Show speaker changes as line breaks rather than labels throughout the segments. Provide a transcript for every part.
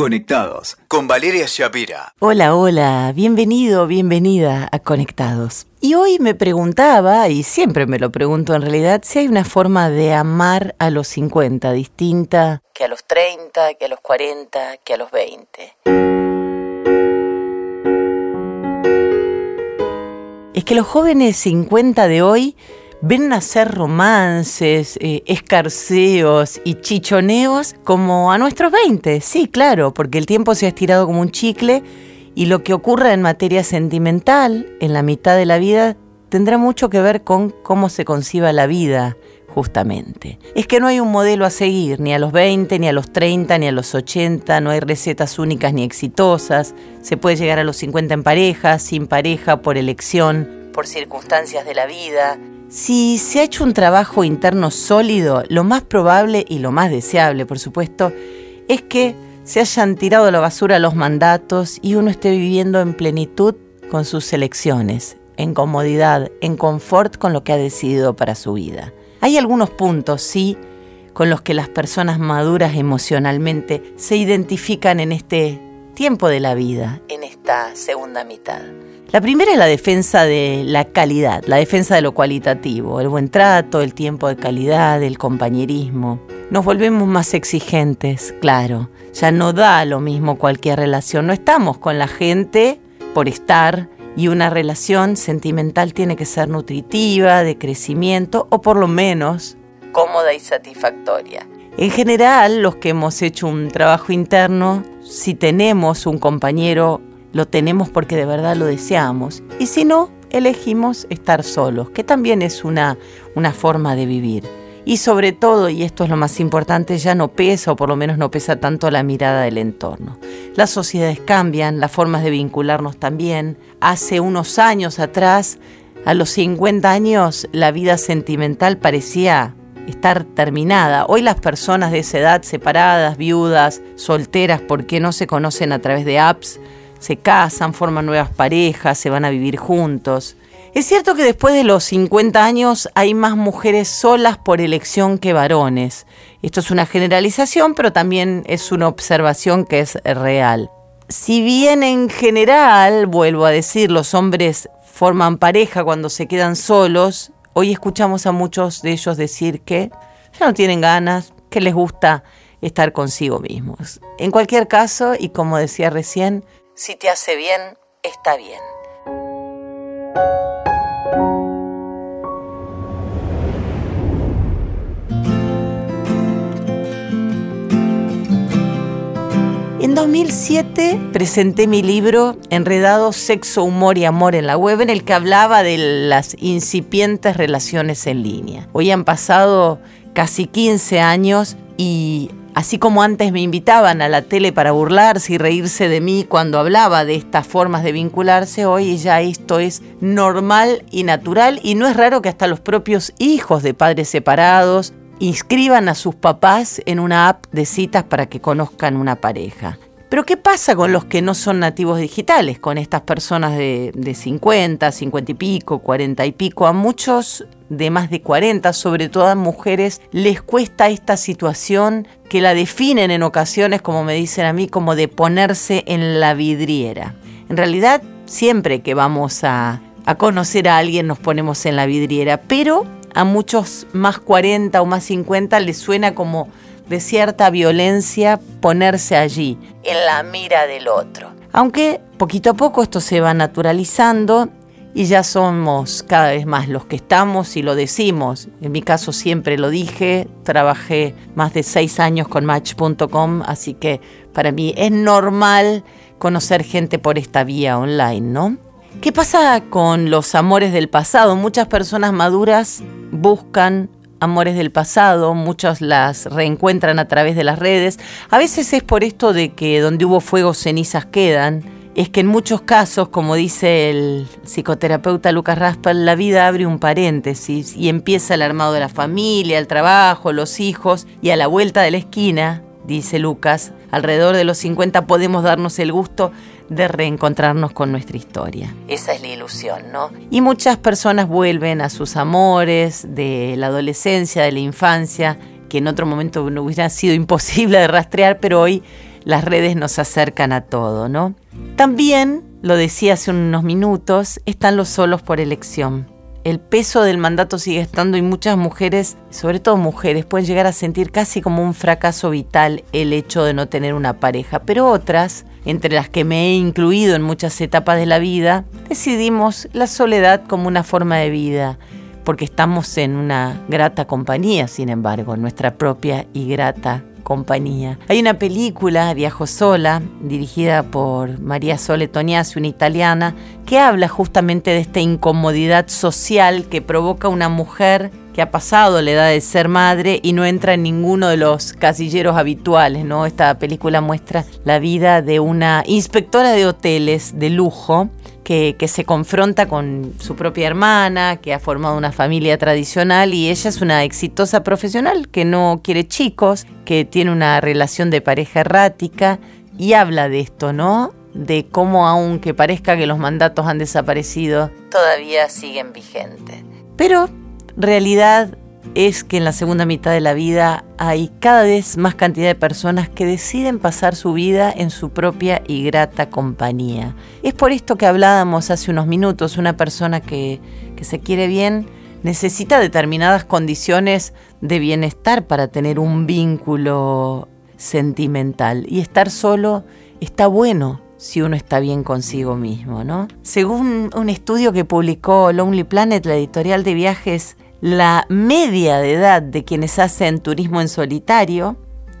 Conectados con Valeria Shapira.
Hola, hola, bienvenido, bienvenida a Conectados. Y hoy me preguntaba, y siempre me lo pregunto en realidad, si hay una forma de amar a los 50 distinta que a los 30, que a los 40, que a los 20. Es que los jóvenes 50 de hoy ven nacer romances, eh, escarceos y chichoneos como a nuestros 20. Sí, claro, porque el tiempo se ha estirado como un chicle y lo que ocurra en materia sentimental en la mitad de la vida tendrá mucho que ver con cómo se conciba la vida, justamente. Es que no hay un modelo a seguir, ni a los 20, ni a los 30, ni a los 80, no hay recetas únicas ni exitosas, se puede llegar a los 50 en pareja, sin pareja, por elección, por circunstancias de la vida, si se ha hecho un trabajo interno sólido, lo más probable y lo más deseable, por supuesto, es que se hayan tirado a la basura los mandatos y uno esté viviendo en plenitud con sus elecciones, en comodidad, en confort con lo que ha decidido para su vida. Hay algunos puntos, sí, con los que las personas maduras emocionalmente se identifican en este tiempo de la vida, en esta segunda mitad. La primera es la defensa de la calidad, la defensa de lo cualitativo, el buen trato, el tiempo de calidad, el compañerismo. Nos volvemos más exigentes, claro. Ya no da lo mismo cualquier relación. No estamos con la gente por estar y una relación sentimental tiene que ser nutritiva, de crecimiento o por lo menos cómoda y satisfactoria. En general, los que hemos hecho un trabajo interno, si tenemos un compañero lo tenemos porque de verdad lo deseamos. Y si no, elegimos estar solos, que también es una, una forma de vivir. Y sobre todo, y esto es lo más importante, ya no pesa o por lo menos no pesa tanto la mirada del entorno. Las sociedades cambian, las formas de vincularnos también. Hace unos años atrás, a los 50 años, la vida sentimental parecía estar terminada. Hoy las personas de esa edad, separadas, viudas, solteras, porque no se conocen a través de apps, se casan, forman nuevas parejas, se van a vivir juntos. Es cierto que después de los 50 años hay más mujeres solas por elección que varones. Esto es una generalización, pero también es una observación que es real. Si bien en general, vuelvo a decir, los hombres forman pareja cuando se quedan solos, hoy escuchamos a muchos de ellos decir que ya no tienen ganas, que les gusta estar consigo mismos. En cualquier caso, y como decía recién, si te hace bien, está bien. En 2007 presenté mi libro Enredado, Sexo, Humor y Amor en la web, en el que hablaba de las incipientes relaciones en línea. Hoy han pasado casi 15 años y Así como antes me invitaban a la tele para burlarse y reírse de mí cuando hablaba de estas formas de vincularse, hoy ya esto es normal y natural y no es raro que hasta los propios hijos de padres separados inscriban a sus papás en una app de citas para que conozcan una pareja. Pero ¿qué pasa con los que no son nativos digitales? Con estas personas de, 50, 50 y pico, 40 y pico. A muchos de más de 40, sobre todo a mujeres, les cuesta esta situación que la definen en ocasiones, como me dicen a mí, como de ponerse en la vidriera. En realidad, siempre que vamos a, a conocer a alguien nos ponemos en la vidriera, pero a muchos más 40 o más 50 les suena como de cierta violencia ponerse allí, en la mira del otro. Aunque poquito a poco esto se va naturalizando y ya somos cada vez más los que estamos y lo decimos. En mi caso siempre lo dije, trabajé más de seis años con Match.com, así que para mí es normal conocer gente por esta vía online, ¿no? ¿Qué pasa con los amores del pasado? Muchas personas maduras buscan amores del pasado, muchos las reencuentran a través de las redes. A veces es por esto de que donde hubo fuego cenizas quedan. Es que en muchos casos, como dice el psicoterapeuta Lucas Raspal, la vida abre un paréntesis y empieza el armado de la familia, el trabajo, los hijos y a la vuelta de la esquina, dice Lucas, alrededor de los 50 podemos darnos el gusto de reencontrarnos con nuestra historia. Esa es la ilusión, ¿no? Y muchas personas vuelven a sus amores de la adolescencia, de la infancia, que en otro momento no hubiera sido imposible de rastrear, pero hoy las redes nos acercan a todo, ¿no? También, lo decía hace unos minutos, están los solos por elección. El peso del mandato sigue estando y muchas mujeres, sobre todo mujeres, pueden llegar a sentir casi como un fracaso vital el hecho de no tener una pareja, pero otras, entre las que me he incluido en muchas etapas de la vida, decidimos la soledad como una forma de vida, porque estamos en una grata compañía, sin embargo, nuestra propia y grata compañía. Hay una película, Viajo sola, dirigida por María Sole Tognazzi, una italiana, que habla justamente de esta incomodidad social que provoca una mujer que ha pasado la edad de ser madre y no entra en ninguno de los casilleros habituales, ¿no? Esta película muestra la vida de una inspectora de hoteles de lujo que, se confronta con su propia hermana, que ha formado una familia tradicional y ella es una exitosa profesional que no quiere chicos, que tiene una relación de pareja errática y habla de esto, ¿no? De cómo aunque parezca que los mandatos han desaparecido, todavía siguen vigentes. Pero realidad es que en la segunda mitad de la vida hay cada vez más cantidad de personas que deciden pasar su vida en su propia y grata compañía. Es por esto que hablábamos hace unos minutos, una persona que, que se quiere bien necesita determinadas condiciones de bienestar para tener un vínculo sentimental y estar solo está bueno si uno está bien consigo mismo, ¿no? Según un estudio que publicó Lonely Planet, la editorial de viajes la media de edad de quienes hacen turismo en solitario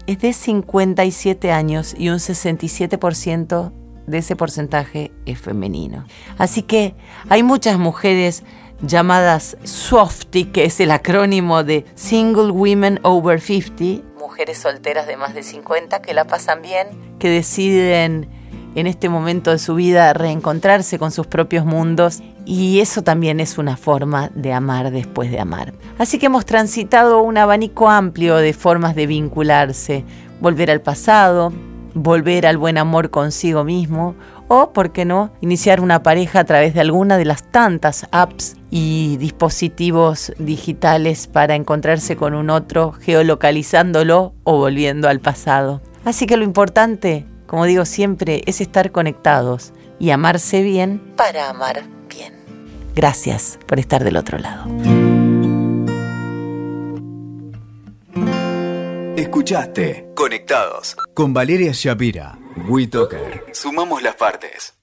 es de 57 años y un 67% de ese porcentaje es femenino. Así que hay muchas mujeres llamadas SOFTY, que es el acrónimo de Single Women Over 50, mujeres solteras de más de 50 que la pasan bien, que deciden en este momento de su vida reencontrarse con sus propios mundos y eso también es una forma de amar después de amar. Así que hemos transitado un abanico amplio de formas de vincularse, volver al pasado, volver al buen amor consigo mismo o, por qué no, iniciar una pareja a través de alguna de las tantas apps y dispositivos digitales para encontrarse con un otro, geolocalizándolo o volviendo al pasado. Así que lo importante como digo siempre, es estar conectados y amarse bien para amar bien. Gracias por estar del otro lado.
Escuchaste Conectados con Valeria Shapira. WeToker. Sumamos las partes.